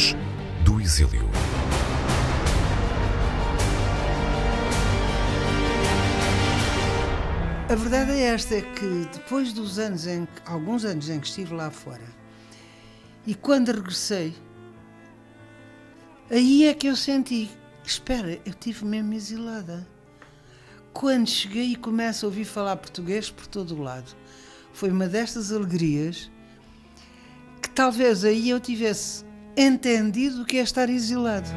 Memórias do Exílio. A verdade é esta, é que depois dos anos em que, alguns anos em que estive lá fora, e quando regressei, aí é que eu senti, espera, eu tive mesmo exilada. Quando cheguei e começo a ouvir falar português por todo o lado, foi uma destas alegrias que talvez aí eu tivesse entendido o que é estar exilado.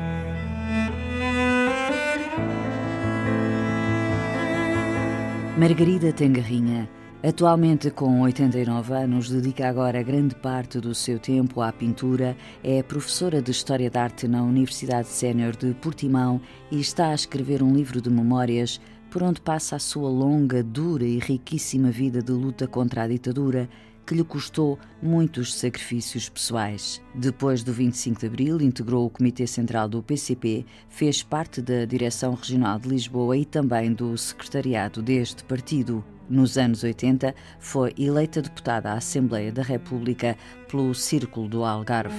Margarida Tangarrinha, atualmente com 89 anos, dedica agora grande parte do seu tempo à pintura, é professora de História da Arte na Universidade Sénior de Portimão e está a escrever um livro de memórias por onde passa a sua longa, dura e riquíssima vida de luta contra a ditadura que lhe custou muitos sacrifícios pessoais. Depois do 25 de Abril, integrou o Comitê Central do PCP, fez parte da Direção Regional de Lisboa e também do secretariado deste partido. Nos anos 80, foi eleita deputada à Assembleia da República pelo Círculo do Algarve.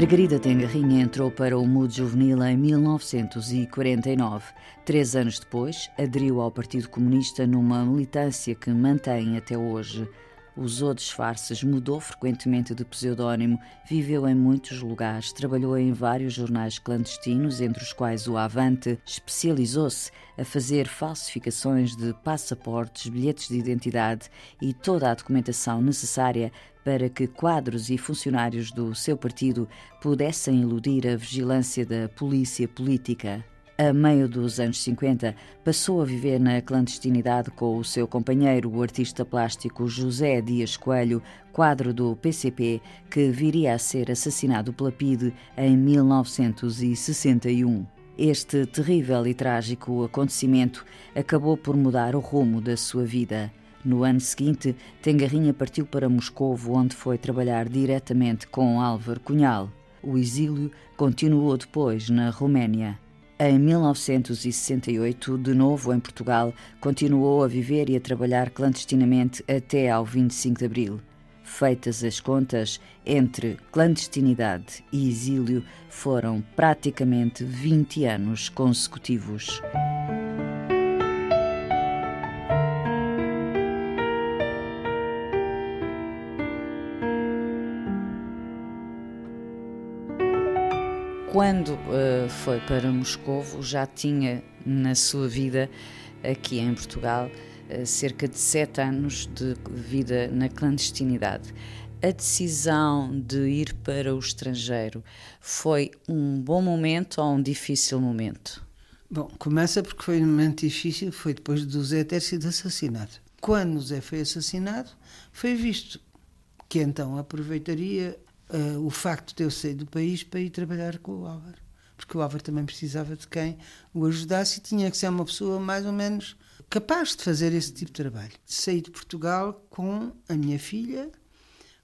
Margarida Tengarrinha entrou para o MUD Juvenil em 1949. Três anos depois, aderiu ao Partido Comunista numa militância que mantém até hoje. Usou disfarces, mudou frequentemente de pseudónimo, viveu em muitos lugares, trabalhou em vários jornais clandestinos, entre os quais o Avante, especializou-se a fazer falsificações de passaportes, bilhetes de identidade e toda a documentação necessária para que quadros e funcionários do seu partido pudessem eludir a vigilância da polícia política. A meio dos anos 50, passou a viver na clandestinidade com o seu companheiro, o artista plástico José Dias Coelho, quadro do PCP, que viria a ser assassinado pela PIDE em 1961. Este terrível e trágico acontecimento acabou por mudar o rumo da sua vida. No ano seguinte, Tengarrinha partiu para Moscovo, onde foi trabalhar diretamente com Álvaro Cunhal. O exílio continuou depois na Roménia. Em 1968, de novo em Portugal, continuou a viver e a trabalhar clandestinamente até ao 25 de abril. Feitas as contas, entre clandestinidade e exílio foram praticamente 20 anos consecutivos. Quando uh, foi para Moscovo, já tinha na sua vida aqui em Portugal uh, cerca de sete anos de vida na clandestinidade. A decisão de ir para o estrangeiro foi um bom momento ou um difícil momento? Bom, começa porque foi um momento difícil, foi depois do Zé ter sido assassinado. Quando o Zé foi assassinado, foi visto que então aproveitaria uh, o facto de eu sair do país para ir trabalhar com o Álvaro. Porque o Álvaro também precisava de quem o ajudasse e tinha que ser uma pessoa mais ou menos capaz de fazer esse tipo de trabalho. Saí de Portugal com a minha filha.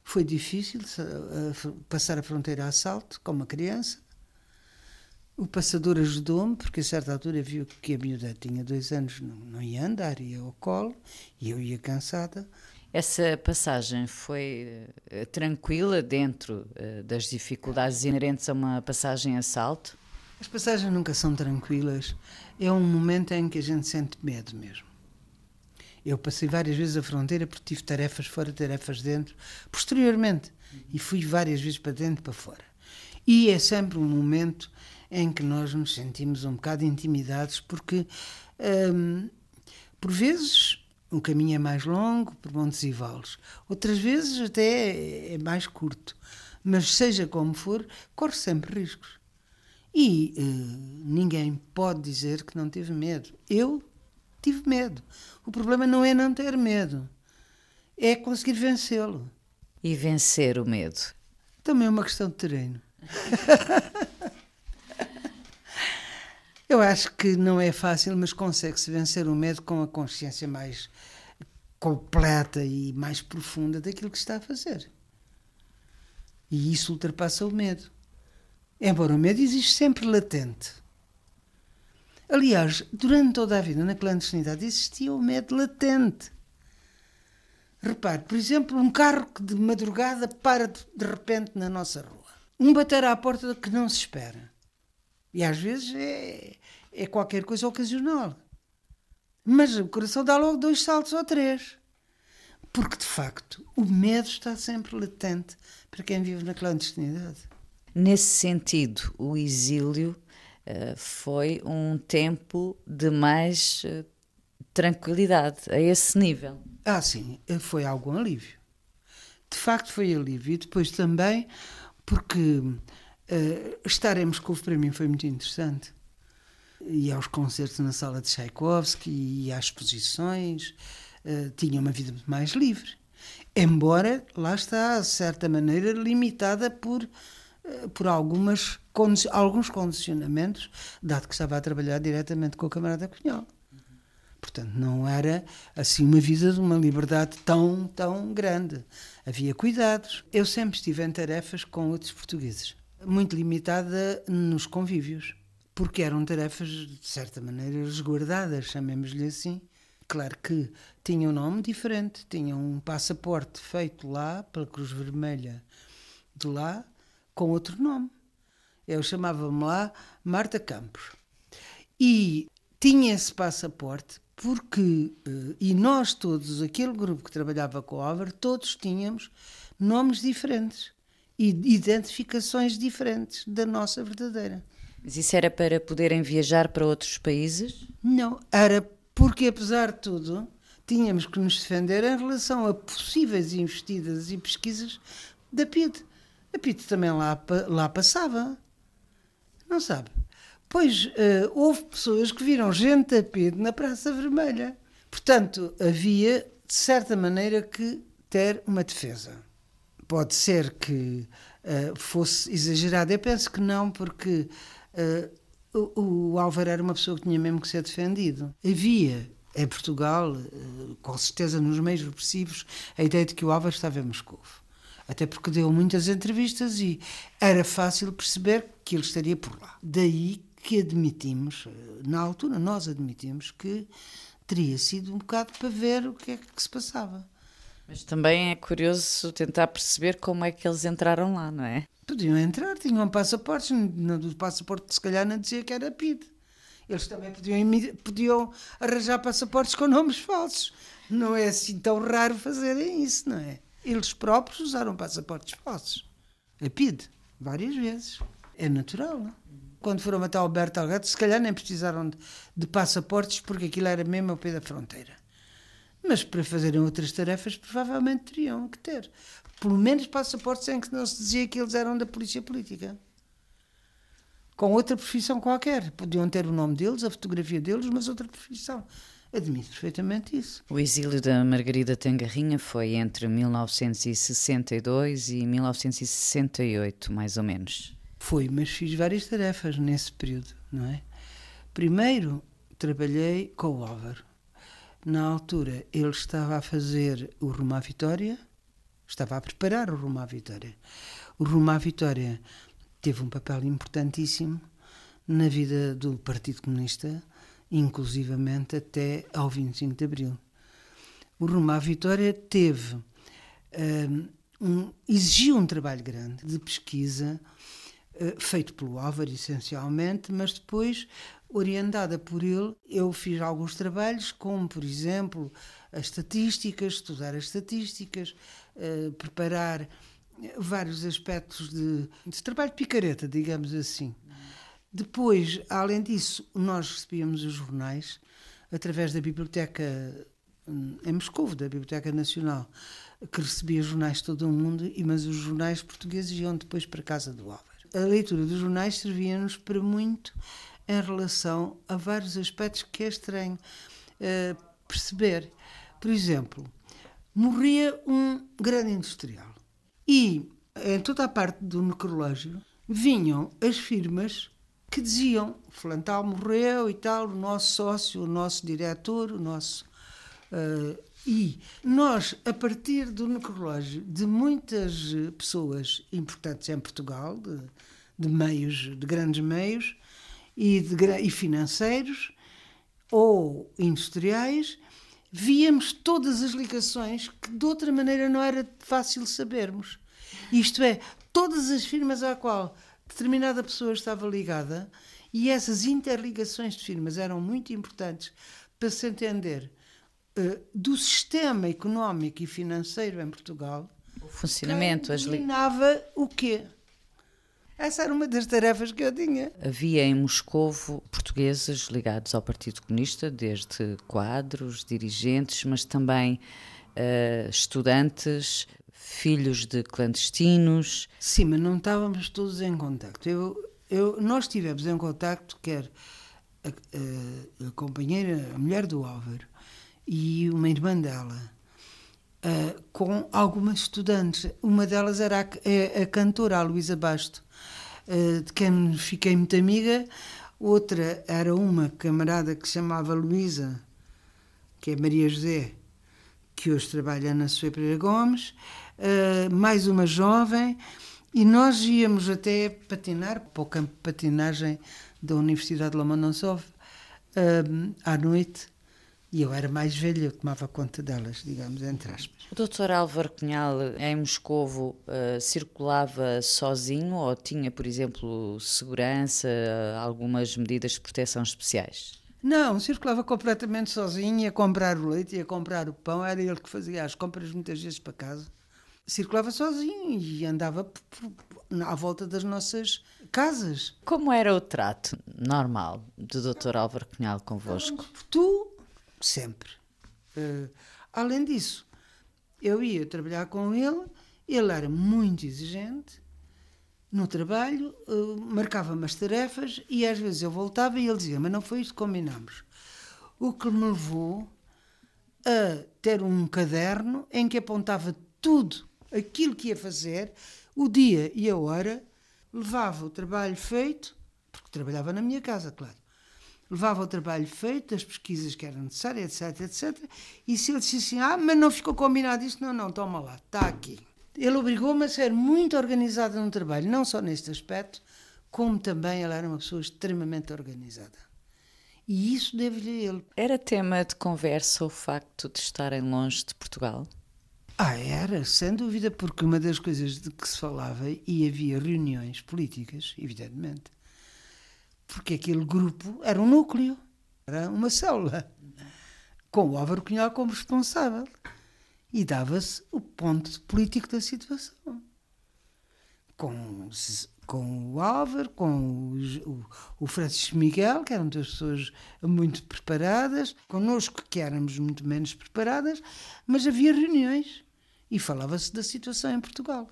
Foi difícil uh, passar a fronteira a assalto com uma criança. O passador ajudou-me, porque a certa altura viu que a miúda tinha dois anos, não, não ia andar, ia ao colo, e eu ia cansada. Essa passagem foi uh, tranquila dentro uh, das dificuldades inerentes a uma passagem a salto? As passagens nunca são tranquilas. É um momento em que a gente sente medo mesmo. Eu passei várias vezes a fronteira porque tive tarefas fora, tarefas dentro, posteriormente. E fui várias vezes para dentro para fora. E é sempre um momento em que nós nos sentimos um bocado intimidados porque, hum, por vezes, o caminho é mais longo, por montes e vales. Outras vezes até é mais curto. Mas seja como for, corre sempre riscos. E uh, ninguém pode dizer que não teve medo. Eu tive medo. O problema não é não ter medo, é conseguir vencê-lo. E vencer o medo? Também é uma questão de treino. Eu acho que não é fácil, mas consegue-se vencer o medo com a consciência mais completa e mais profunda daquilo que está a fazer. E isso ultrapassa o medo. Embora o medo existe sempre latente. Aliás, durante toda a vida na clandestinidade existia o medo latente. Repare, por exemplo, um carro que de madrugada para de, repente na nossa rua. Um bater à porta que não se espera. E às vezes é, é qualquer coisa ocasional. Mas o coração dá logo dois saltos ou três. Porque, de facto, o medo está sempre latente para quem vive na clandestinidade. Nesse sentido, o exílio uh, foi um tempo de mais uh, tranquilidade, a esse nível. Ah, sim, foi algum alívio. De facto, foi alívio. E depois também, porque uh, estar em Moscou para mim foi muito interessante. E aos concertos na sala de Tchaikovsky e às exposições, uh, tinha uma vida mais livre. Embora, lá está, de certa maneira, limitada por, uh, por algumas, alguns condicionamentos, dado que estava a trabalhar diretamente com o camarada Cunhal. Portanto, não era assim uma vida de uma liberdade tão, tão grande. Havia cuidados. Eu sempre estive em tarefas com outros portugueses, muito limitada nos convívios, porque eram tarefas, de certa maneira, resguardadas, chamemos-lhe assim. Claro que tinham um nome diferente, tinham um passaporte feito lá, pela Cruz Vermelha de lá, com outro nome. Eu chamava-me lá Marta Campos. E tinha esse passaporte porque, eh, e nós todos, aquele grupo que trabalhava com o Álvaro, todos tínhamos nomes diferentes e identificações diferentes da nossa verdadeira. Mas isso era para poderem viajar para outros países? Não, era porque, apesar de tudo, tínhamos que nos defender em relação a possíveis investidas e pesquisas da PID. A PID também lá, lá passava, não sabe? Pois uh, houve pessoas que viram gente a pedo na Praça Vermelha. Portanto, havia, de certa maneira, que ter uma defesa. Pode ser que uh, fosse exagerado. Eu penso que não, porque uh, o, o Álvaro era uma pessoa que tinha mesmo que ser defendido. Havia em Portugal, com certeza nos meios repressivos, a ideia de que o Álvaro estava em Moscou. Até porque deu muitas entrevistas e era fácil perceber que ele estaria por lá. Daí que admitimos, na altura nós admitimos que teria sido um bocado para ver o que é que se passava. Mas também é curioso tentar perceber como é que eles entraram lá, não é? Podiam entrar, tinham passaportes, no passaporte se calhar não dizia que era PID. Eles também podiam, podiam arranjar passaportes com nomes falsos. Não é assim tão raro fazerem isso, não é? Eles próprios usaram passaportes falsos. A PID, várias vezes. É natural, não é? quando foram matar Alberto Algato, se calhar nem precisaram de, de, passaportes, porque aquilo era mesmo ao pé da fronteira. Mas para fazerem outras tarefas, provavelmente teriam que ter. Pelo menos passaportes em que não se dizia que eles eram da polícia política. Com outra profissão qualquer. Podiam ter o nome deles, a fotografia deles, mas outra profissão. Admito perfeitamente isso. O exílio da Margarida Tangarrinha foi entre 1962 e 1968, mais ou menos. Foi, mas fiz várias tarefas nesse período, não é? Primeiro, trabalhei com o Álvaro. Na altura, ele estava a fazer o Rumo à Vitória, estava a preparar o Rumo à Vitória. O Rumo à Vitória teve um papel importantíssimo na vida do Partido Comunista, inclusivamente até ao 25 de Abril. O Rumo à Vitória teve um, um, exigiu um trabalho grande de pesquisa, eh, feito pelo Álvaro essencialmente, mas depois, orientada por ele, eu fiz alguns trabalhos, como, por exemplo, as estatísticas, estudar as estatísticas, uh, preparar vários aspectos de, de trabalho de picareta, digamos assim. Depois, além disso, nós recebíamos os jornais através da biblioteca hum, em Moscou, da Biblioteca Nacional, que recebia jornais de todo o mundo, mas os jornais portugueses iam depois para a casa do Álvaro a leitura dos jornais servia-nos para muito em relação a vários aspectos que é estranho uh, perceber. Por exemplo, morria um grande industrial e em toda a parte do necrológio vinham as firmas que diziam Flantal morreu e tal, o nosso sócio, o nosso diretor, o nosso uh, e nós, a partir do necrológio de muitas pessoas importantes em Portugal, de, de meios, de grandes meios, e, de, e financeiros ou industriais, víamos todas as ligações que de outra maneira não era fácil sabermos. Isto é, todas as firmas à qual determinada pessoa estava ligada e essas interligações de firmas eram muito importantes para se entender uh, do sistema económico e financeiro em Portugal. O funcionamento, as ligações. o quê? Essa era uma das tarefas que eu tinha. Havia em Moscovo portugueses ligados ao Partido Comunista, desde quadros, dirigentes, mas também uh, estudantes, filhos de clandestinos. Sim, mas não estávamos todos em contacto. Eu, eu, nós estivemos em contacto, quer a, a, a, companheira, a mulher do Álvaro e uma irmã dela, uh, com algumas estudantes. Uma delas era a, a cantora, a Luísa Basto eh, de quem fiquei muito amiga. Outra era uma camarada que se chamava Luísa, que é Maria José, que hoje trabalha na Sofia Pereira Gomes, uh, mais uma jovem, e nós íamos até patinar para o campo de patinagem da Universidade de Lomonosov uh, à noite e eu era mais velha, eu tomava conta delas, digamos, entre aspas. O doutor Álvaro Cunhal, em Moscovo, uh, circulava sozinho ou tinha, por exemplo, segurança, algumas medidas de proteção especiais? Não, circulava completamente sozinho, ia comprar o leite, ia comprar o pão, era ele que fazia as compras muitas vezes para casa. Circulava sozinho e andava à volta das nossas casas. Como era o trato normal do Dr. Álvaro Cunhal convosco? Tu sempre. Uh, além disso, eu ia trabalhar com ele, ele era muito exigente no trabalho, uh, marcava-me as tarefas e às vezes eu voltava e ele dizia: Mas não foi isto que combinámos. O que me levou a ter um caderno em que apontava tudo aquilo que ia fazer, o dia e a hora, levava o trabalho feito, porque trabalhava na minha casa, claro levava o trabalho feito, as pesquisas que eram necessárias, etc, etc. E se ele disse assim, ah, mas não ficou combinado isto, não, não, toma lá, está aqui. Ele obrigou-me a ser muito organizada no trabalho, não só neste aspecto, como também ela era uma pessoa extremamente organizada. E isso devo-lhe a ele. Era tema de conversa o facto de estarem longe de Portugal? Ah, era, sem dúvida, porque uma das coisas de que se falava, e havia reuniões políticas, evidentemente, porque aquele grupo era um núcleo, era uma célula, com o Álvaro Cunhal como responsável. E dava-se o ponto político da situação. Com, com o Álvaro, com o, o, Francisco Miguel, que eram duas pessoas muito preparadas, connosco, que éramos muito menos preparadas, mas havia reuniões e falava-se da situação em Portugal.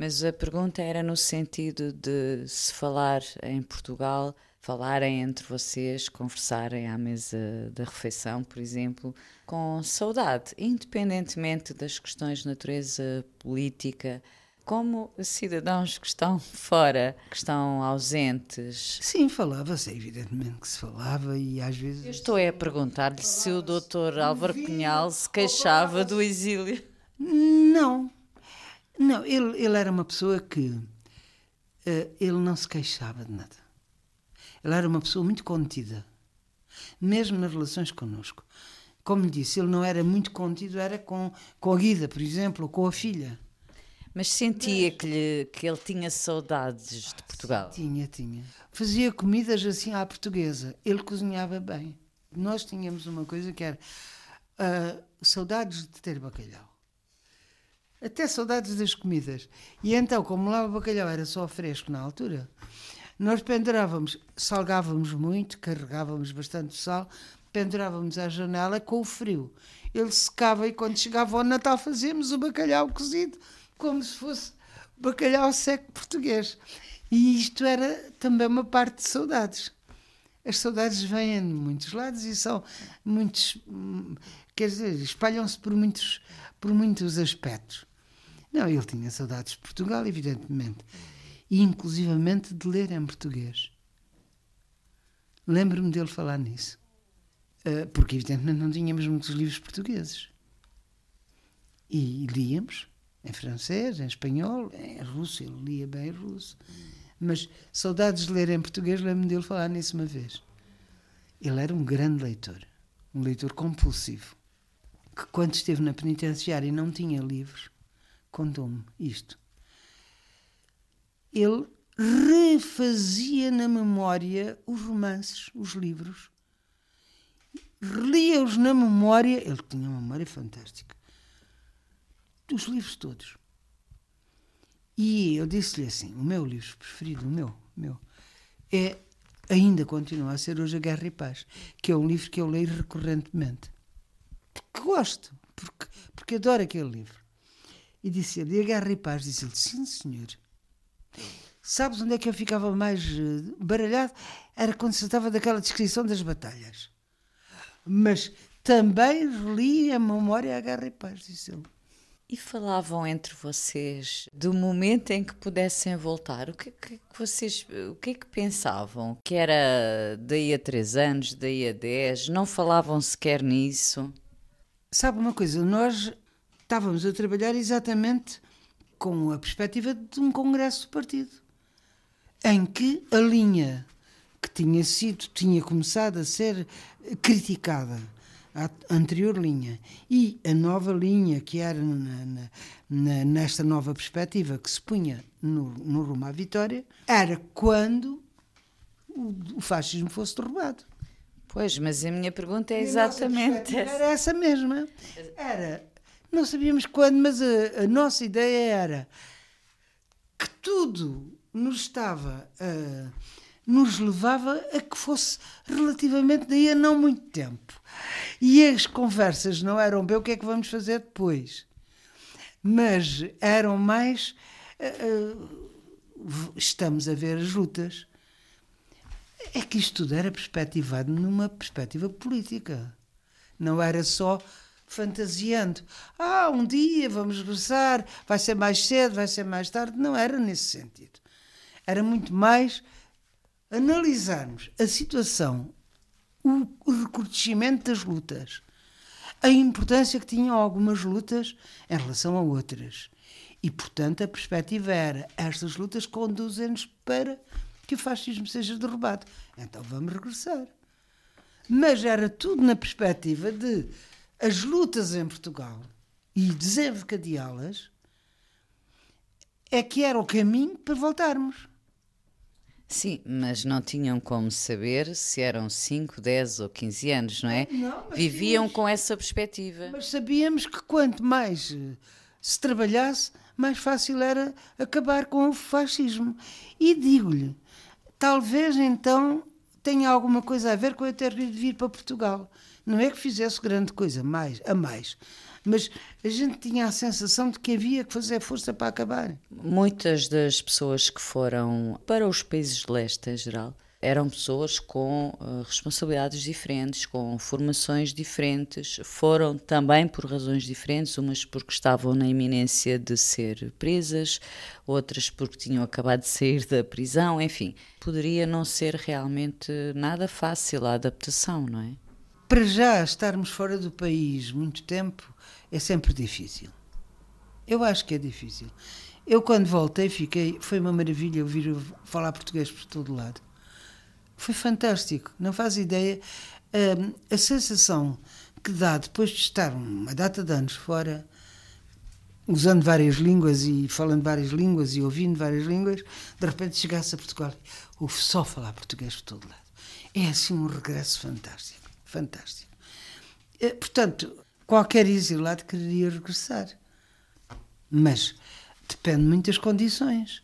Mas a pergunta era no sentido de se falar em Portugal, falarem entre vocês, conversarem à mesa da refeição, por exemplo, com saudade, independentemente das questões de natureza política. Como cidadãos que estão fora, que estão ausentes. Sim, falava-se, evidentemente que se falava e às vezes. Eu estou a perguntar-lhe se o doutor Álvaro Cunhal se queixava do exílio. Não, não, ele, ele era uma pessoa que uh, ele não se queixava de nada. Ele era uma pessoa muito contida, mesmo nas relações connosco. Como lhe disse, ele não era muito contido, era com, com a Guida, por exemplo, ou com a filha. Mas sentia que, lhe, que ele tinha saudades de Portugal? Tinha, tinha. Fazia comidas assim à portuguesa. Ele cozinhava bem. Nós tínhamos uma coisa que era uh, saudades de ter bacalhau até saudades das comidas. E então, como lá o bacalhau era só fresco na altura, nós pendurávamos, salgávamos muito, carregávamos bastante sal, pendurávamos à janela com o frio. Ele secava e quando chegava ao Natal fazíamos o bacalhau cozido, como se fosse bacalhau seco português. E isto era também uma parte de saudades. As saudades vêm de muitos lados e são muitos, quer dizer, espalham-se por muitos, por muitos aspectos. Não, ele tinha saudades de Portugal, evidentemente. E inclusivamente de ler em português. Lembro-me dele falar nisso. Uh, porque, evidentemente, não tínhamos muitos livros portugueses. E líamos em francês, em espanhol, em russo, ele lia bem russo. Mas saudades de ler em português, lembro-me dele falar nisso uma vez. Ele era um grande leitor, um leitor compulsivo, que quando esteve na penitenciária e não tinha livros, contou-me isto. Ele refazia na memória os romances, os livros, relia-os na memória. Ele tinha uma memória fantástica. Dos livros todos. E eu disse-lhe assim: o meu livro preferido, o meu, meu, é, ainda continua a ser hoje A Guerra e Paz, que é um livro que eu leio recorrentemente. Porque gosto, porque, porque adoro aquele livro. E disse-lhe: E a Guerra e Paz? Disse-lhe: Sim, senhor. Sabes onde é que eu ficava mais eh, baralhado? Era quando se tratava daquela descrição das batalhas. Mas também li a memória a Guerra e Paz, disse ele. E falavam entre vocês do momento em que pudessem voltar. O que, é que vocês, o que é que pensavam? Que era daí a três anos, daí a dez? Não falavam sequer nisso? Sabe uma coisa? Nós estávamos a trabalhar exatamente com a perspectiva de um congresso do partido, em que a linha que tinha sido, tinha começado a ser criticada a anterior linha e a nova linha que era na, na, nesta nova perspectiva que se punha no, no rumo à vitória era quando o, o fascismo fosse derrubado. Pois, mas a minha pergunta é exatamente essa. Era essa mesma. Era, não sabíamos quando, mas a, a nossa ideia era que tudo nos estava a nos levava a que fosse relativamente daí a não muito tempo. E as conversas não eram bem o que é que vamos fazer depois, mas eram mais. Estamos a ver as lutas. É que isto tudo era perspectivado numa perspectiva política. Não era só fantasiando. Ah, um dia vamos regressar, vai ser mais cedo, vai ser mais tarde. Não era nesse sentido. Era muito mais analisarmos a situação, o, recrudescimento das lutas, a importância que tinham algumas lutas em relação a outras. E, portanto, a perspectiva era: estas lutas conduzem-nos para que o fascismo seja derrubado. Então vamos regressar. Mas era tudo na perspectiva de as lutas em Portugal e desencadeá-las é que era o caminho para voltarmos. Sim, mas não tinham como saber se eram 5, 10 ou 15 anos, não é? Não, Viviam com essa perspectiva. Mas sabíamos que quanto mais eh, se trabalhasse, mais fácil era acabar com o fascismo. E digo-lhe, talvez então tenha alguma coisa a ver com eu ter de vir para Portugal. Não é que fizesse grande coisa mais, a mais, mas a gente tinha a sensação de que havia que fazer força para acabar. Muitas das pessoas que foram para os países de leste em geral eram pessoas com uh, responsabilidades diferentes, com formações diferentes, foram também por razões diferentes, umas porque estavam na iminência de ser presas, outras porque tinham acabado de sair da prisão, enfim, poderia não ser realmente nada fácil a adaptação, não é? Para já estarmos fora do país muito tempo é sempre difícil. Eu acho que é difícil. Eu, quando voltei, fiquei. Foi uma maravilha ouvir falar português por todo lado. Foi fantástico. Não faz ideia. Um, a sensação que dá depois de estar uma data de anos fora, usando várias línguas e falando várias línguas e ouvindo várias línguas, de repente chegasse a Portugal ouve só falar português por todo lado. É assim um regresso fantástico. Fantástico. Eh, portanto, qualquer exilado quereria regressar. Mas depende muito das condições.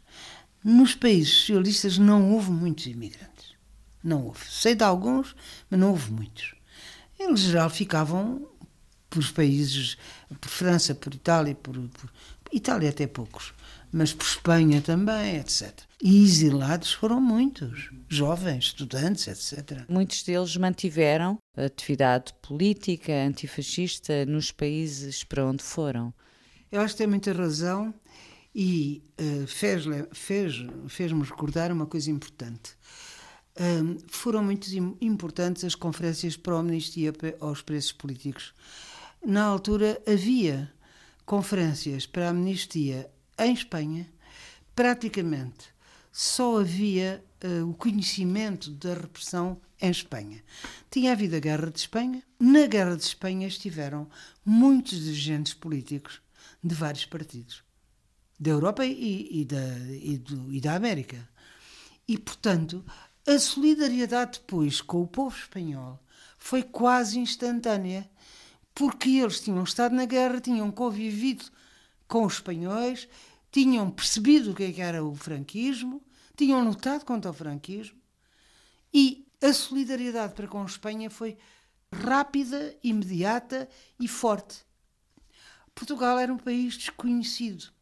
Nos países socialistas não houve muitos imigrantes. Não houve. Sei de alguns, mas não houve muitos. Em geral ficavam por países, por França, por Itália, por, por Itália até poucos, mas por Espanha também, etc. E exilados foram muitos, jovens, estudantes, etc. Muitos deles mantiveram atividade política antifascista nos países para onde foram. Eu acho que tem muita razão e uh, fez-me fez, fez recordar uma coisa importante. Um, foram muito importantes as conferências para a amnistia aos presos políticos. Na altura havia conferências para a amnistia em Espanha, praticamente só havia uh, o conhecimento da repressão em Espanha. Tinha havido a Guerra de Espanha. Na Guerra de Espanha estiveram muitos dirigentes políticos de vários partidos, da Europa e, e, da, e, do, e da América. E, portanto, a solidariedade depois com o povo espanhol foi quase instantânea, porque eles tinham estado na guerra, tinham convivido com os espanhóis, tinham percebido o que, é era o franquismo, tinham lutado contra o franquismo e a solidariedade para com a Espanha foi rápida, imediata e forte. Portugal era um país desconhecido.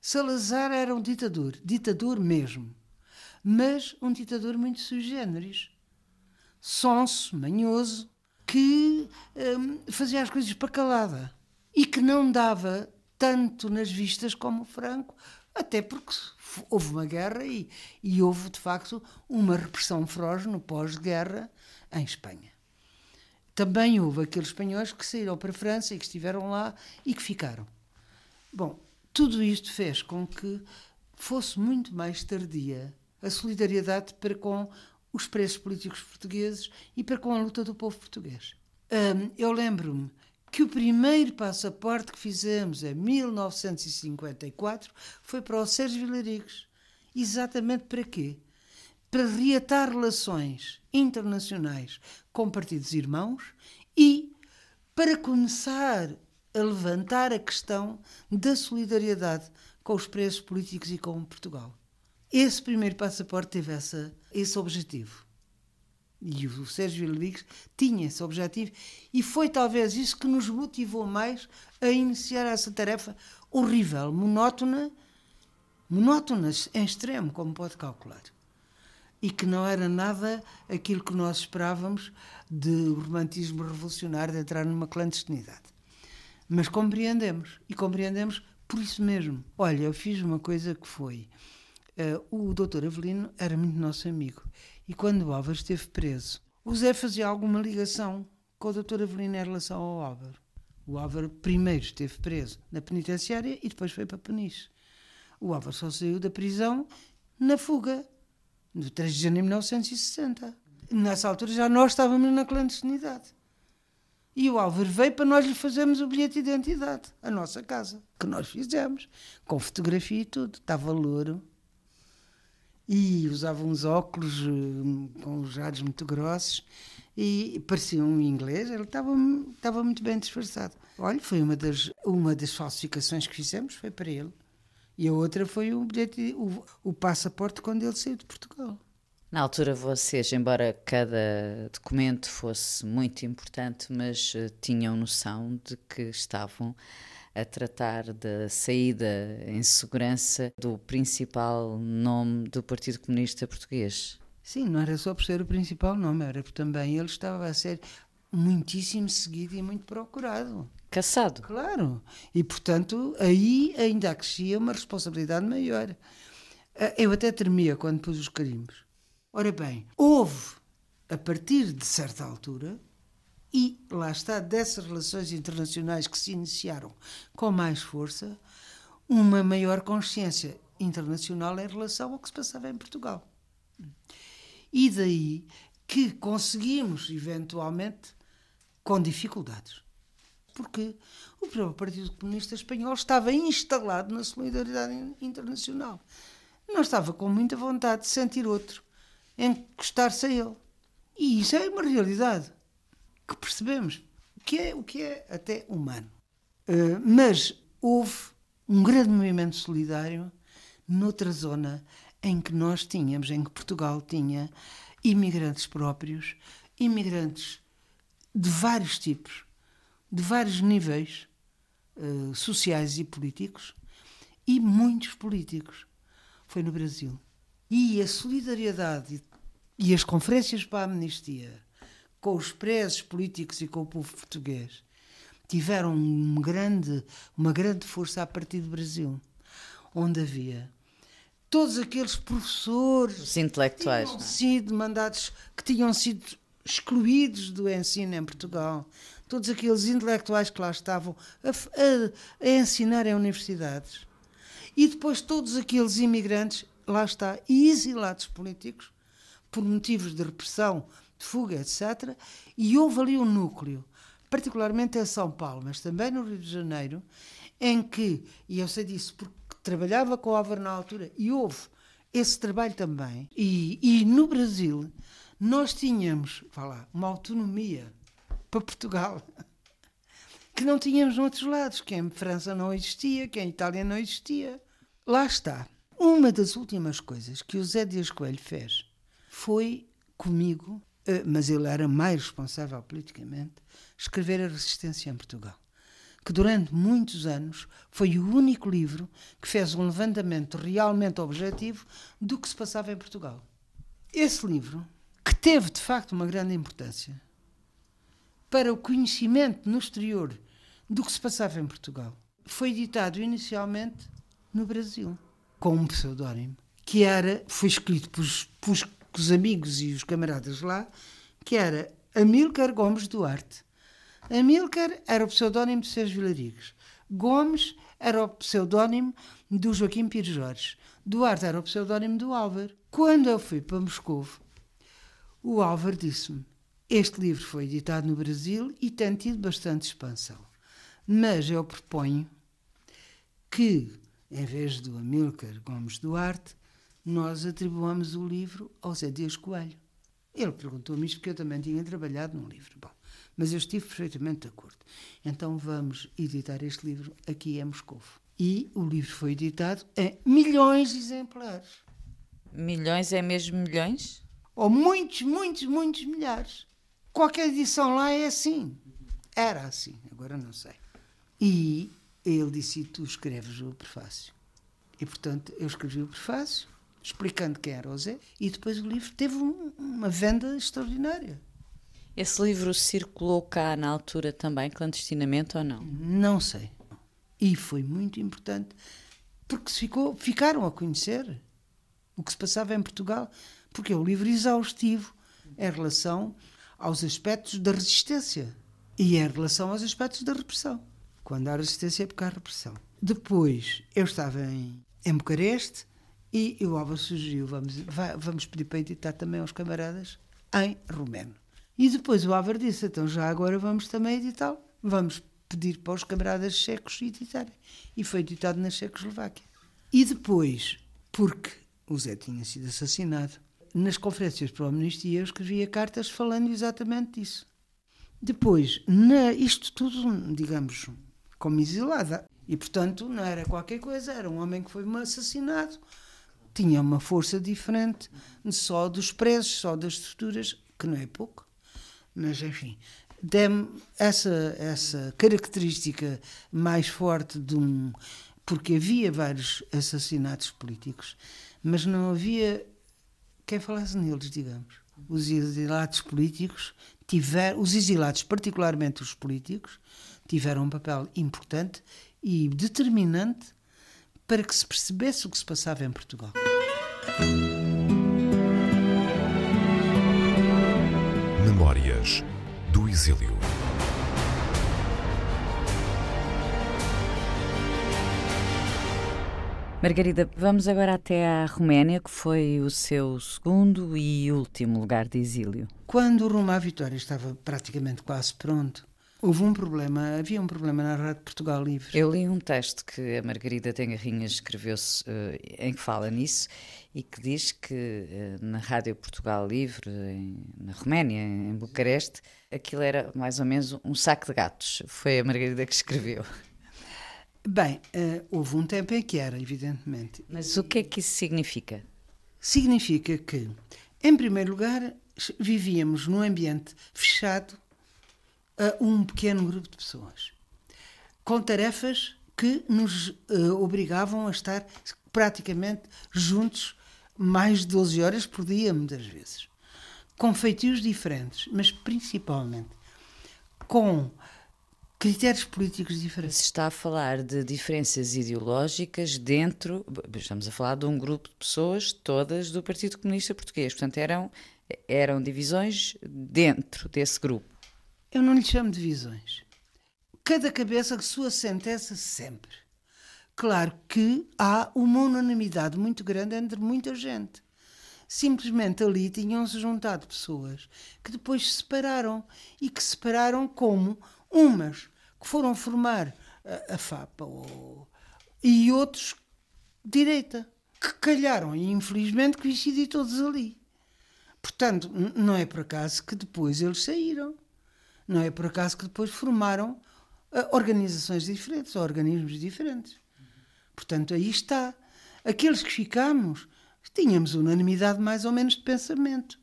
Salazar era um ditador, ditador mesmo, mas um ditador muito sui generis, sonso, manhoso, que hum, fazia as coisas para calada e que não dava tanto nas vistas como Franco, até porque houve uma guerra e, e houve, de facto, uma repressão feroz no pós-guerra em Espanha. Também houve aqueles espanhóis que saíram para a França e que estiveram lá e que ficaram. Bom, tudo isto fez com que fosse muito mais tardia a solidariedade para com os presos políticos portugueses e para com a luta do povo português. Um, eu lembro-me que o primeiro passaporte que fizemos em 1954 foi para o Sérgio Vilarigues. Exatamente para quê? Para reatar relações internacionais com partidos irmãos e para começar a levantar a questão da solidariedade com os presos políticos e com Portugal. Esse primeiro passaporte teve essa, esse objetivo. E o Sérgio Vilarigues tinha esse objetivo e foi talvez isso que nos motivou mais a iniciar essa tarefa horrível, monótona, monótona em extremo, como pode calcular. E que não era nada aquilo que nós esperávamos de romantismo revolucionário de entrar numa clandestinidade. Mas compreendemos, e compreendemos por isso mesmo. Olha, eu fiz uma coisa que foi. Uh, o doutor Avelino era muito nosso amigo e quando o Álvaro esteve preso, o Zé fazia alguma ligação com o doutor Avelino em relação ao Álvaro. O Álvaro primeiro esteve preso na penitenciária e depois foi para Peniche. O Álvaro só saiu da prisão na fuga, no 3 de janeiro de 1960. Nessa altura já nós estávamos na clandestinidade. E o Álvaro veio para nós lhe fazermos o bilhete de identidade, a nossa casa, que nós fizemos, com fotografia e tudo. Estava louro, e usava uns óculos eh, com os raios muito grossos e parecia um inglês, ele estava, estava muito bem disfarçado. Olha, foi uma das, uma das falsificações que fizemos, foi para ele. E a outra foi o, bilhete, o, o passaporte quando ele saiu de Portugal. Na altura, vocês, embora cada documento fosse muito importante, mas uh, tinham noção de que estavam a tratar da saída em segurança do principal nome do Partido Comunista Português. Sim, não era só por ser o principal nome, era porque também ele estava a ser muitíssimo seguido e muito procurado. Caçado. Claro. E, portanto, aí ainda acrescia uma responsabilidade maior. Ah, eu até tremia quando pus os carimbos. Ora bem, houve, a partir de certa altura, e lá está, dessas relações internacionais que se iniciaram com mais força, uma maior consciência internacional em relação ao que se passava em Portugal. E daí que conseguimos, eventualmente, com dificuldades. Porque o próprio Partido Comunista Espanhol estava instalado na solidariedade internacional. Não estava com muita vontade de sentir outro, encostar-se a ele. E isso é uma realidade que percebemos que é o que é até humano. Uh, mas houve um grande movimento solidário noutra zona em que nós tínhamos, em que Portugal tinha imigrantes próprios, imigrantes de vários tipos, de vários níveis uh, sociais e políticos, e muitos políticos. Foi no Brasil. E a solidariedade e as conferências para a amnistia com os presos políticos e com o povo português, tiveram uma grande, uma grande força a partir do Brasil, onde havia todos aqueles professores os intelectuais que tinham é? sido mandados, que tinham sido excluídos do ensino em Portugal, todos aqueles intelectuais que lá estavam a, a, a ensinar em universidades, e depois todos aqueles imigrantes lá está, exilados políticos, por motivos de repressão, de fuga, etc. E houve ali um núcleo, particularmente em São Paulo, mas também no Rio de Janeiro, em que, e eu sei disso porque trabalhava com o Álvaro na altura, e houve esse trabalho também, e, e no Brasil nós tínhamos, vá lá, uma autonomia para Portugal que não tínhamos noutros lados, que em França não existia, que em Itália não existia. Lá está. Uma das últimas coisas que o Zé Dias Coelho fez foi comigo, mas ele era mais responsável politicamente, escrever a resistência em Portugal. Que durante muitos anos foi o único livro que fez um levantamento realmente objetivo do que se passava em Portugal. Esse livro, que teve de facto uma grande importância para o conhecimento no exterior do que se passava em Portugal, foi editado inicialmente no Brasil, com um pseudónimo, que era, foi escrito pelos, pelos os amigos e os camaradas lá, que era Amílcar Gomes Duarte. Amílcar era o pseudónimo de Sérgio Vilarigues. Gomes era o pseudónimo do Joaquim Pires Jorge. Duarte era o pseudónimo do Álvaro. Quando eu fui para Moscou, o Álvaro disse-me: Este livro foi editado no Brasil e tem tido bastante expansão. Mas eu proponho que, em vez do Amílcar Gomes Duarte, nós atribuamos o livro ao Zé Dias Coelho. Ele perguntou-me isto porque eu também tinha trabalhado num livro. Bom, mas eu estive perfeitamente de acordo. Então vamos editar este livro aqui em Moscou. E o livro foi editado em milhões de exemplares. Milhões é mesmo milhões? Ou muitos, muitos, muitos milhares. Qualquer edição lá é assim. Era assim, agora não sei. E ele disse: Tu escreves o prefácio. E portanto eu escrevi o prefácio, explicando quem era o Zé, e depois o livro teve um, uma venda extraordinária. Esse livro circulou cá na altura também, clandestinamente ou não? Não sei. E foi muito importante, porque se ficou, ficaram a conhecer o que se passava em Portugal, porque é um livro exaustivo em relação aos aspectos da resistência e em relação aos aspectos da repressão. Quando há resistência é porque há repressão. Depois, eu estava em, em Bucareste e o Álvaro sugeriu, vamos, vamos pedir para editar também aos camaradas em romeno. E depois o Álvaro disse, então já agora vamos também editá-lo. Vamos pedir para os camaradas checos editarem. E foi editado na Checoslováquia. E depois, porque o Zé tinha sido assassinado, nas conferências para a amnistia eu escrevia cartas falando exatamente disso. Depois, na, isto tudo, digamos, como exilada. E, portanto, não era qualquer coisa, era um homem que foi assassinado. Tinha uma força diferente só dos presos, só das estruturas, que não é pouco. Mas, enfim, dem essa, essa característica mais forte de um. Porque havia vários assassinatos políticos, mas não havia quem falasse neles, digamos. Os exilados políticos tiveram, os exilados, particularmente os políticos, tiveram um papel importante e determinante para que se percebesse o que se passava em Portugal. Memórias do Exílio. Margarida, vamos agora até à Roménia, que foi o seu segundo e último lugar de exílio. Quando o Rumo à Vitória estava praticamente quase pronto, Houve um problema, havia um problema na Rádio Portugal Livre. Eu li um texto que a Margarida Tengarrinhas escreveu-se uh, em que fala nisso e que diz que uh, na Rádio Portugal Livre, em, na Roménia, em Bucareste, aquilo era mais ou menos um saco de gatos. Foi a Margarida que escreveu. Bem, uh, houve um tempo em que era, evidentemente. Mas o que é que isso significa? Significa que, em primeiro lugar, vivíamos num ambiente fechado a um pequeno grupo de pessoas, com tarefas que nos uh, obrigavam a estar praticamente juntos mais de 12 horas por dia, muitas vezes. Com feitios diferentes, mas principalmente com critérios políticos diferentes. Se está a falar de diferenças ideológicas dentro, estamos a falar de um grupo de pessoas todas do Partido Comunista Português, portanto eram, eram divisões dentro desse grupo. Eu não lhe chamo de visões. Cada cabeça que sua sentença sempre. Claro que há uma unanimidade muito grande entre muita gente. Simplesmente ali tinham-se juntado pessoas que depois se separaram e que se separaram como umas que foram formar a, a FAPA ou, e outros direita que calharam e infelizmente coincidi todos ali. Portanto, não é por acaso que depois eles saíram. Não é por acaso que depois formaram uh, organizações diferentes, ou organismos diferentes. Portanto, aí está. Aqueles que ficamos, tínhamos unanimidade mais ou menos de pensamento.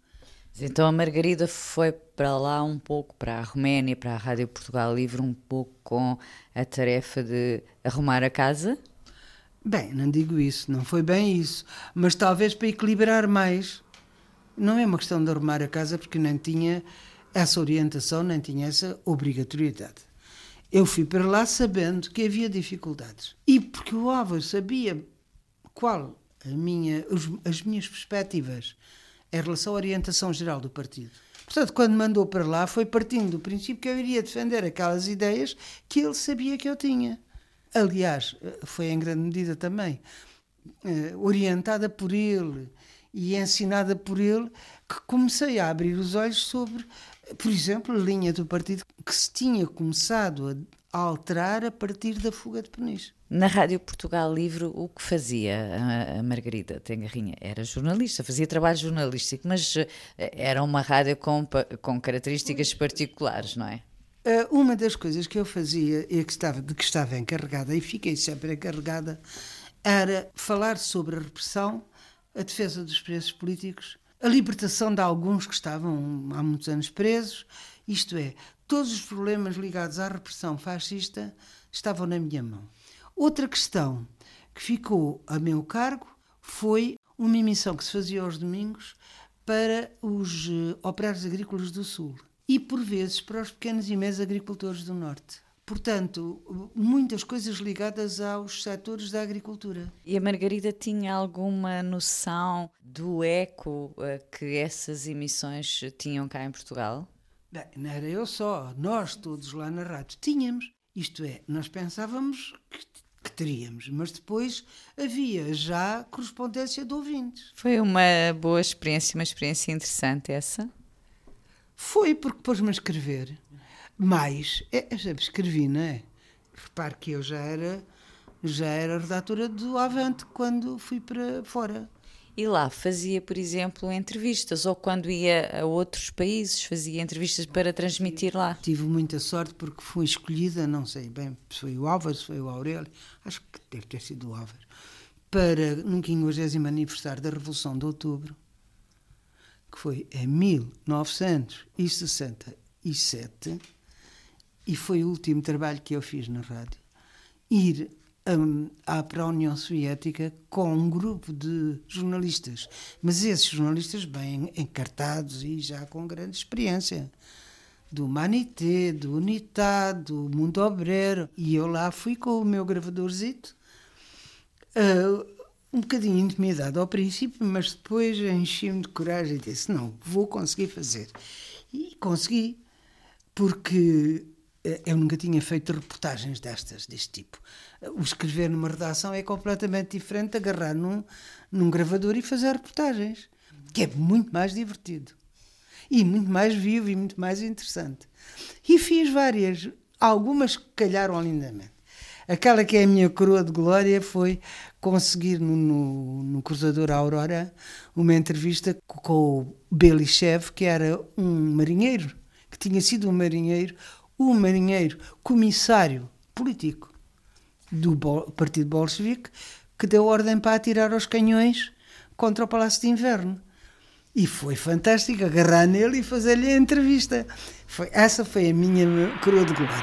Então a Margarida foi para lá um pouco, para a Roménia, para a Rádio Portugal Livre, um pouco com a tarefa de arrumar a casa? Bem, não digo isso, não foi bem isso, mas talvez para equilibrar mais. Não é uma questão de arrumar a casa porque nem tinha essa orientação, nem tinha essa obrigatoriedade. Eu fui para lá sabendo que havia dificuldades. E porque o Álvaro sabia qual minha, as minhas perspectivas em relação à orientação geral do partido. Portanto, quando mandou para lá, foi partindo do princípio que eu iria defender aquelas ideias que ele sabia que eu tinha aliás, foi em grande medida também uh, orientada por ele e ensinada por ele, que comecei a abrir os olhos sobre, por exemplo, a linha do partido que se tinha começado a alterar a partir da fuga de Peniche. Na Rádio Portugal Livre, o que fazia a Margarida Tengarrinha? Era jornalista, fazia trabalho jornalístico, mas eh, era uma rádio com, com características particulares, não é? Uh, uma das coisas que eu fazia e que estava, de que estava encarregada, e fiquei sempre encarregada, era falar sobre a repressão, a defesa dos presos políticos, a libertação de alguns que estavam há muitos anos presos, isto é, todos os problemas ligados à repressão fascista estavam na minha mão. Outra questão que ficou a meu cargo foi uma emissão que se fazia aos domingos para os uh, operários agrícolas do Sul e, por vezes, para os pequenos e médios agricultores do Norte. Portanto, muitas coisas ligadas aos setores da agricultura. E a Margarida tinha alguma noção do eco eh, que essas emissões tinham cá em Portugal? Bem, não era eu só, nós todos lá na rádio tínhamos. Isto é, nós pensávamos que, que teríamos, mas depois havia já correspondência de ouvintes. Foi uma boa experiência, uma experiência interessante essa? Foi porque pôs-me a escrever. Mas, é, sempre escrevi, não é? Repare que eu já era, já era redatora do Avante quando fui para fora. E lá fazia, por exemplo, entrevistas, ou quando ia a outros países, fazia entrevistas para transmitir lá. Tive muita sorte porque fui escolhida, não sei bem se foi o Álvaro, se foi o Aurélio, acho que deve ter sido o Álvaro, para no 50 aniversário da Revolução de Outubro, que foi em 1967, e foi o último trabalho que eu fiz na rádio, ir um, para a União Soviética com um grupo de jornalistas, mas esses jornalistas bem encartados e já com grande experiência, do Manité, do Unidade, do Mundo Obreiro, e eu lá fui com o meu gravadorzito, uh, um bocadinho intimidado ao princípio, mas depois enchi-me de coragem e disse: Não, vou conseguir fazer. E consegui, porque eu nunca tinha feito reportagens destas, deste tipo. O escrever numa redação é completamente diferente de agarrar num, num gravador e fazer reportagens, que é muito mais divertido. E muito mais vivo e muito mais interessante. E fiz várias, algumas que calharam lindamente. Aquela que é a minha coroa de glória foi conseguir no, no, no Cruzador Aurora uma entrevista com o Belichev, que era um marinheiro, que tinha sido um marinheiro, um marinheiro comissário político do Partido Bolchevique, que deu ordem para atirar os canhões contra o Palácio de Inverno. E foi fantástico agarrar nele e fazer-lhe a entrevista. Foi, essa foi a minha coroa de glória.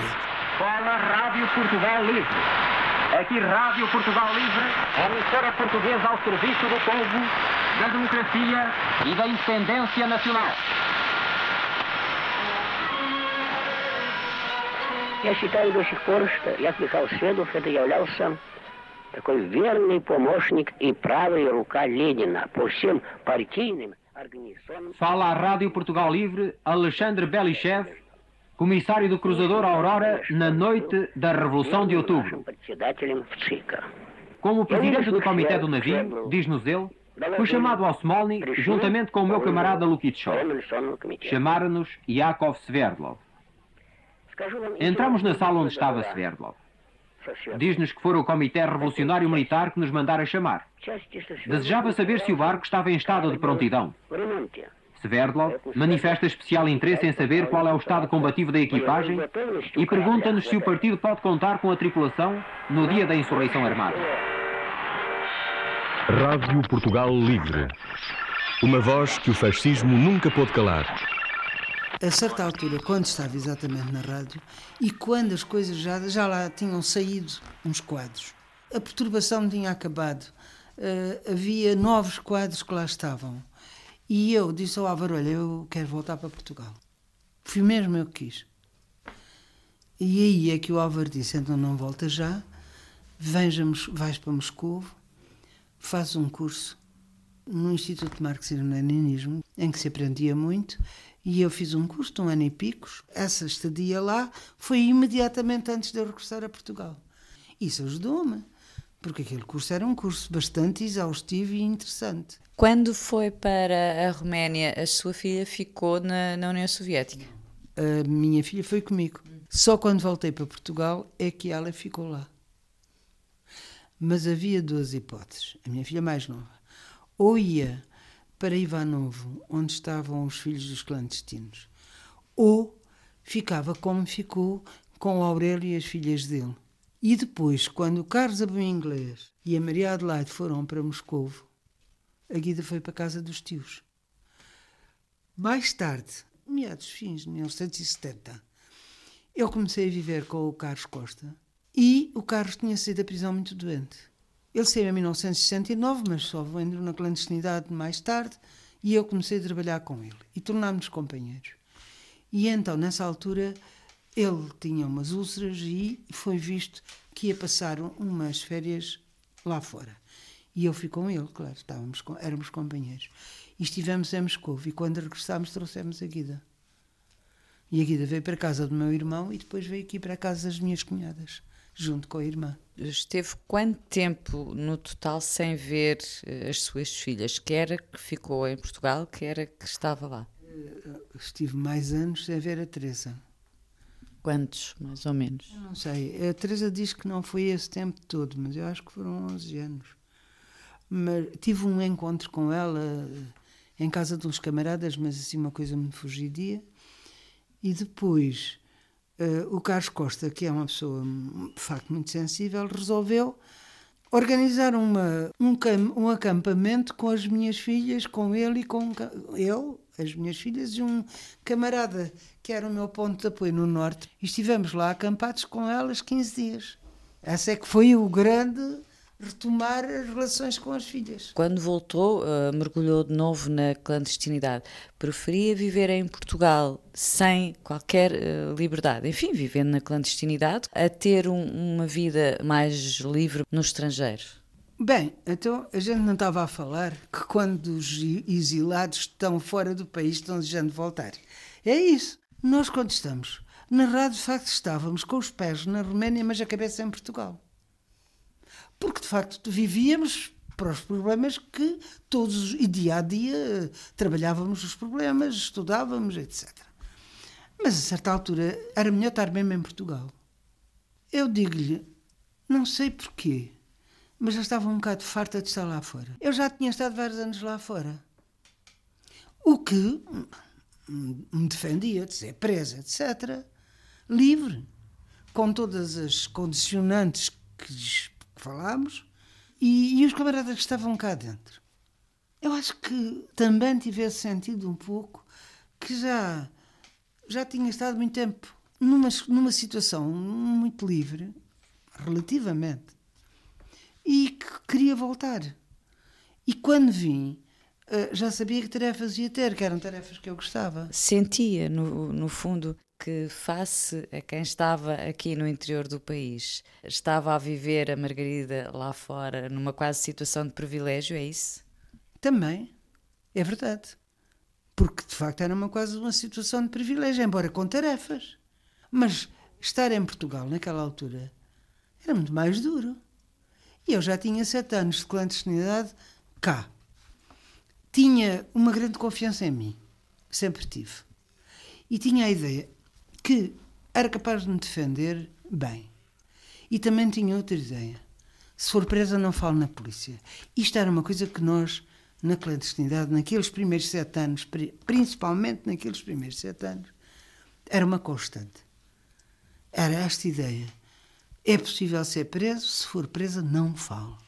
Fala Rádio Portugal Livre. Aqui Rádio Portugal Livre, emissora portuguesa ao serviço do povo, da democracia e da independência nacional. считаю до сих пор, что Яков Михайлович это являлся такой верный помощник и правая рука Ленина по всем партийным организационным... Fala a Rádio Portugal Livre, Alexandre Belichev, comissário do cruzador Aurora na noite da Revolução de Outubro. Como presidente do comitê do navio, diz-nos ele, fui chamado ao Smolny juntamente com o meu camarada Lukitschov. Chamaram-nos Yakov Sverdlov. Entramos na sala onde estava Sverdlov. Diz-nos que fora o Comitê Revolucionário Militar que nos mandara chamar. Desejava saber se o barco estava em estado de prontidão. Sverdlov manifesta especial interesse em saber qual é o estado combativo da equipagem e pergunta-nos se o partido pode contar com a tripulação no dia da insurreição armada. Rádio Portugal Livre. Uma voz que o fascismo nunca pôde calar. A certa altura, quando estava exatamente na rádio e quando as coisas já, já lá tinham saído uns quadros, a perturbação tinha acabado, uh, havia novos quadros que lá estavam. E eu disse ao Álvaro: Olha, eu quero voltar para Portugal. Fui mesmo eu que quis. E aí é que o Álvaro disse: Então não volta já, vens, vais para Moscou, fazes um curso no Instituto de Marxismo-Leninismo, em que se aprendia muito, e eu fiz um curso de um ano e picos. Essa estadia lá foi imediatamente antes de eu regressar a Portugal. Isso ajudou-me, porque aquele curso era um curso bastante exaustivo e interessante. Quando foi para a Roménia, a sua filha ficou na, na União Soviética? A minha filha foi comigo. Só quando voltei para Portugal é que ela ficou lá. Mas havia duas hipóteses. A minha filha mais nova. Ou ia para Ivanovo, onde estavam os filhos dos clandestinos, ou ficava como ficou com o Aurélio e as filhas dele. E depois, quando o Carlos Abu Inglês e a Maria Adelaide foram para Moscovo, a Guida foi para a casa dos tios. Mais tarde, meados fins de 1970, eu comecei a viver com o Carlos Costa e o Carlos tinha saído da prisão muito doente. Ele saiu em 1969, mas só entrou na clandestinidade mais tarde e eu comecei a trabalhar com ele e tornámos-nos companheiros. E então, nessa altura, ele tinha umas úlceras e foi visto que ia passar umas férias lá fora. E eu fui com ele, claro, estávamos com, éramos companheiros. E estivemos em Moscou e quando regressámos trouxemos a Guida. E a Guida veio para a casa do meu irmão e depois veio aqui para a casa das minhas cunhadas, junto com a irmã. Esteve quanto tempo no total sem ver eh, as suas filhas? Que era que ficou em Portugal, que era que estava lá? Eh, estive mais anos sem ver a Teresa. Quantos, mais ou menos? Eu não sei. A Teresa diz que não foi esse tempo todo, mas eu acho que foram 11 anos. Mas tive um encontro com ela eh, em casa de uns camaradas, mas assim uma coisa me fugidia. E depois uh, o Carlos Costa, que é uma pessoa de facto muito sensível, resolveu organizar uma, um, um acampamento com as minhas filhas, com ele e com eu, as minhas filhas, e um camarada que era o meu ponto de apoio no Norte. E estivemos lá acampados com elas 15 dias. Essa é que foi o grande retomar as relações com as filhas. Quando voltou, uh, mergulhou de novo na clandestinidade. Preferia viver em Portugal sem qualquer uh, liberdade, enfim, vivendo na clandestinidade, a ter um, uma vida mais livre no estrangeiro? Bem, então a gente não estava a falar que quando os exilados estão fora do país estão desejando voltar. É isso. Nós, quando estamos na rádio, de facto, estávamos com os pés na Roménia, mas a cabeça em Portugal porque de facto vivíamos para os problemas que todos, e dia a dia, trabalhávamos os problemas, estudávamos, etc. Mas a certa altura era melhor estar mesmo em Portugal. Eu digo-lhe, não sei porquê, mas já estava um bocado farta de estar lá fora. Eu já tinha estado vários anos lá fora. O que me defendia de ser presa, etc. Livre, com todas as condicionantes que falámos, e, e os camaradas que estavam cá dentro. Eu acho que também tivesse sentido um pouco que já, já tinha estado muito tempo numa, numa situação muito livre, relativamente, e que queria voltar. E quando vim, eh, já sabia que tarefas ia ter, que eram tarefas que eu gostava. Sentia, no, no fundo, que, face a quem estava aqui no interior do país, estava a viver a Margarida lá fora numa quase situação de privilégio, é isso? Também, é verdade. Porque de facto era uma quase uma situação de privilégio, embora com tarefas. Mas estar em Portugal naquela altura era muito mais duro. E eu já tinha sete anos de clandestinidade cá. Tinha uma grande confiança em mim. Sempre tive. E tinha a ideia que era capaz de me defender bem. E também tinha outra ideia. Se for presa, não falo na polícia. Isto era uma coisa que nós, na clandestinidade, naqueles primeiros sete anos, principalmente naqueles primeiros sete anos, era uma constante. Era esta ideia. É possível ser preso, se for presa, não falo.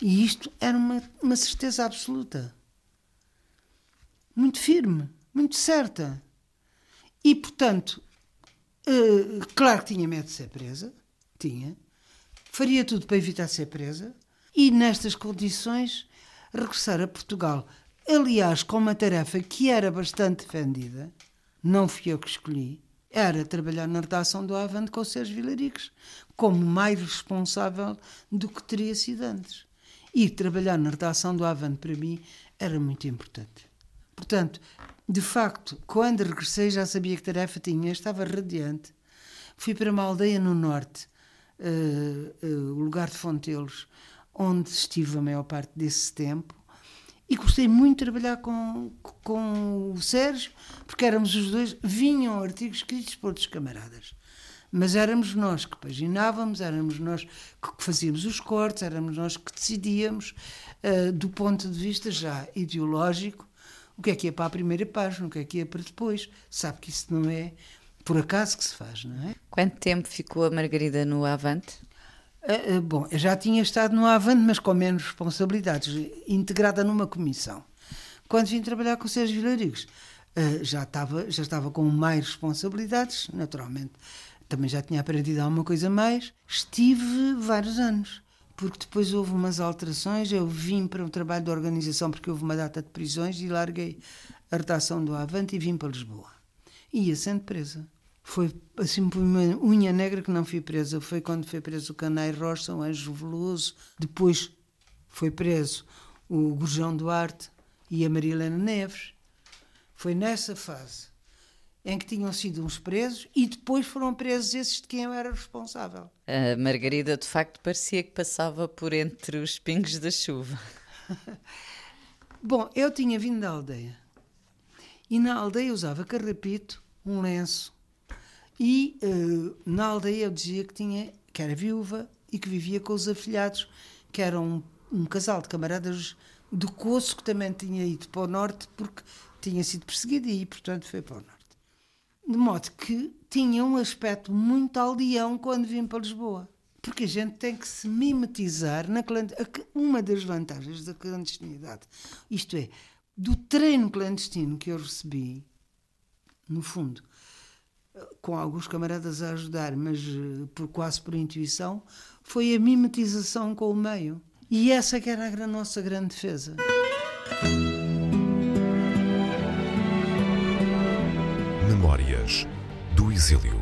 E isto era uma, uma certeza absoluta. Muito firme, muito certa. E, portanto, uh, claro que tinha medo de ser presa, tinha. Faria tudo para evitar ser presa. E, nestas condições, regressar a Portugal. Aliás, com uma tarefa que era bastante defendida, não fui eu que escolhi, era trabalhar na redação do Avante com o Sérgio Vilaricos, como mais responsável do que teria sido antes. E trabalhar na redação do Avante, para mim, era muito importante. Portanto, de facto, quando regressei já sabia que tarefa tinha, estava radiante. Fui para uma aldeia no norte, uh, uh, o lugar de Fontelos, onde estive a maior parte desse tempo, e gostei muito de trabalhar com, com o Sérgio, porque éramos os dois, vinham artigos escritos por outros camaradas. Mas éramos nós que paginávamos, éramos nós que fazíamos os cortes, éramos nós que decidíamos, uh, do ponto de vista já ideológico, o que é que é para a primeira página, o que é que é para depois. Sabe que isso não é por acaso que se faz, não é? Quanto tempo ficou a Margarida no Avante? Uh, uh, bom, eu já tinha estado no Avante, mas com menos responsabilidades, integrada numa comissão. Quando vim trabalhar com o Sérgio Vilarigos, uh, já, estava, já estava com mais responsabilidades, naturalmente. Também já tinha aprendido alguma coisa mais. Estive vários anos porque depois houve umas alterações. Eu vim para um trabalho de organização porque houve uma data de prisões e larguei a redação do Avante e vim para Lisboa. E ia sendo presa. Foi assim por uma unha negra que não fui presa. Foi quando foi preso o Canai Rocha, o Anjo Veloso. Depois foi preso o Gurjão Duarte e a Marilena Neves. Foi nessa fase em que tinham sido uns presos e depois foram presos esses de quem eu era responsável. A Margarida, de facto, parecia que passava por entre os pingos da chuva. Bom, eu tinha vindo da aldeia e na aldeia usava carrapito, um lenço e uh, na aldeia eu dizia que tinha que era viúva e que vivia com os afilhados, que eram um, um casal de camaradas do Coço que também tinha ido para o norte porque tinha sido perseguido e, portanto, foi para o norte. De modo que tinha um aspecto muito aldeão quando vim para Lisboa. Porque a gente tem que se mimetizar na uma das vantagens da clandestinidade. Isto é, do treino clandestino que eu recebi, no fundo, com alguns camaradas a ajudar, mas eh, por, quase por intuição, foi a mimetização com o meio. E essa que era a nossa grande defesa. Do Exílio.